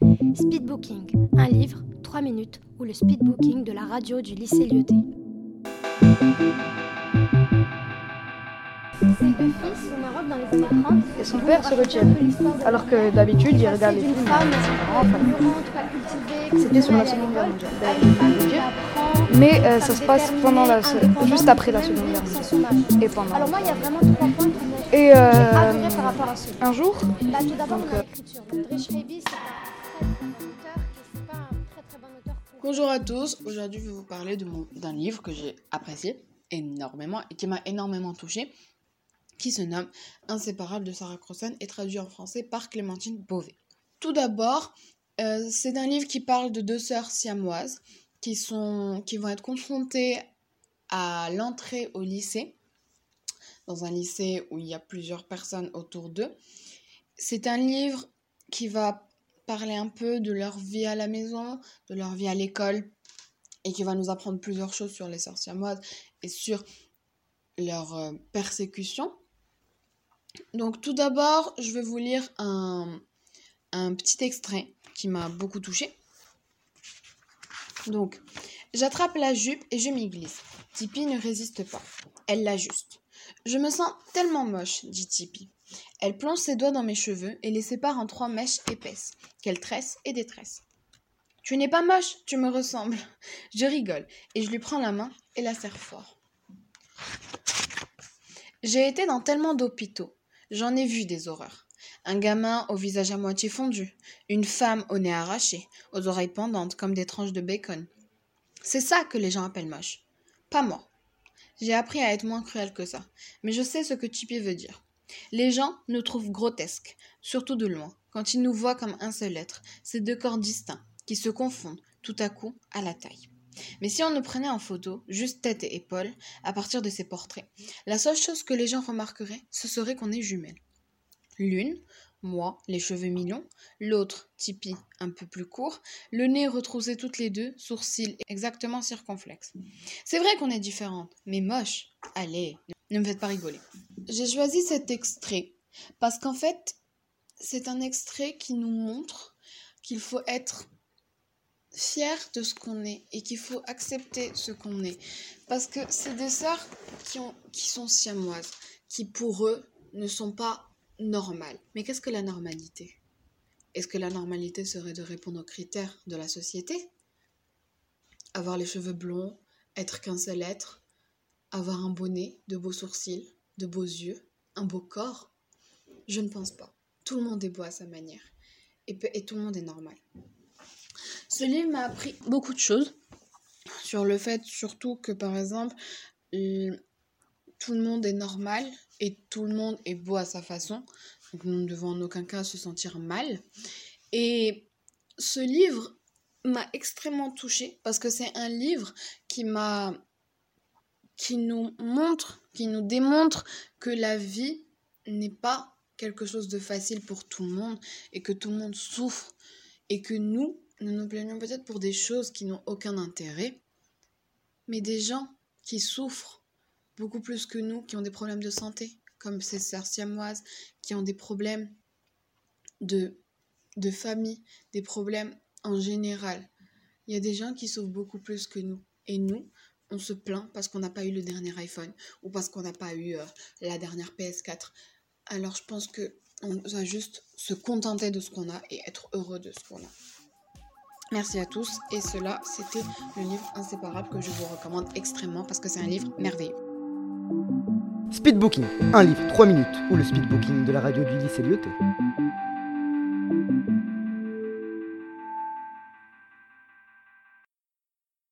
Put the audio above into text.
Speedbooking, un livre, 3 minutes, ou le speedbooking de la radio du lycée Lyoté. Et son père se retient. Alors que d'habitude, il regarde les films. C'était sur la Seconde Guerre mondiale. Mais euh, ça se passe pendant la, juste après la Seconde Guerre mondiale. Et pendant. Alors moi, il y a vraiment trois points qui m'ont Et euh, un jour, Bah, tout d'abord, Donc, euh, Bonjour à tous, aujourd'hui je vais vous parler d'un livre que j'ai apprécié énormément et qui m'a énormément touché, qui se nomme Inséparable de Sarah Crossan et traduit en français par Clémentine Beauvais. Tout d'abord, euh, c'est un livre qui parle de deux sœurs siamoises qui, sont, qui vont être confrontées à l'entrée au lycée, dans un lycée où il y a plusieurs personnes autour d'eux. C'est un livre qui va parler un peu de leur vie à la maison, de leur vie à l'école et qui va nous apprendre plusieurs choses sur les sœurs siamoises et sur leur euh, persécution. Donc tout d'abord, je vais vous lire un, un petit extrait qui m'a beaucoup touché. Donc, j'attrape la jupe et je m'y glisse. Tipeee ne résiste pas. Elle l'ajuste. Je me sens tellement moche, dit Tipeee. Elle plonge ses doigts dans mes cheveux et les sépare en trois mèches épaisses, qu'elle tresse et détresse. Tu n'es pas moche, tu me ressembles. Je rigole et je lui prends la main et la serre fort. J'ai été dans tellement d'hôpitaux. J'en ai vu des horreurs. Un gamin au visage à moitié fondu, une femme au nez arraché, aux oreilles pendantes comme des tranches de bacon. C'est ça que les gens appellent moche. Pas moi. J'ai appris à être moins cruel que ça, mais je sais ce que Tipeee veut dire. Les gens nous trouvent grotesques, surtout de loin, quand ils nous voient comme un seul être, ces deux corps distincts, qui se confondent tout à coup à la taille. Mais si on nous prenait en photo, juste tête et épaules, à partir de ces portraits, la seule chose que les gens remarqueraient, ce serait qu'on est jumelles. L'une, moi, les cheveux mi-longs, l'autre, Tipeee, un peu plus court, le nez retroussé toutes les deux, sourcils exactement circonflexes. C'est vrai qu'on est différentes, mais moche. Allez, ne me faites pas rigoler. J'ai choisi cet extrait parce qu'en fait, c'est un extrait qui nous montre qu'il faut être fier de ce qu'on est et qu'il faut accepter ce qu'on est. Parce que c'est des sœurs qui, ont, qui sont siamoises, qui pour eux ne sont pas normales. Mais qu'est-ce que la normalité? Est-ce que la normalité serait de répondre aux critères de la société? Avoir les cheveux blonds, être qu'un seul être, avoir un bonnet, de beaux sourcils, de beaux yeux, un beau corps Je ne pense pas. Tout le monde est beau à sa manière. Et, et tout le monde est normal. Ce livre m'a appris beaucoup de choses sur le fait surtout que par exemple tout le monde est normal et tout le monde est beau à sa façon. Nous ne devons en aucun cas se sentir mal. Et ce livre m'a extrêmement touchée parce que c'est un livre qui m'a qui nous montre, qui nous démontre que la vie n'est pas quelque chose de facile pour tout le monde et que tout le monde souffre et que nous, nous nous plaignons peut-être pour des choses qui n'ont aucun intérêt, mais des gens qui souffrent beaucoup plus que nous, qui ont des problèmes de santé, comme ces sœurs siamoises, qui ont des problèmes de, de famille, des problèmes en général. Il y a des gens qui souffrent beaucoup plus que nous. Et nous, on se plaint parce qu'on n'a pas eu le dernier iPhone ou parce qu'on n'a pas eu euh, la dernière PS4. Alors je pense que on doit juste se contenter de ce qu'on a et être heureux de ce qu'on a. Merci à tous et cela c'était le livre Inséparable que je vous recommande extrêmement parce que c'est un livre merveilleux. Speedbooking, un livre, 3 minutes, ou le speedbooking de la radio du lycée Lyoté.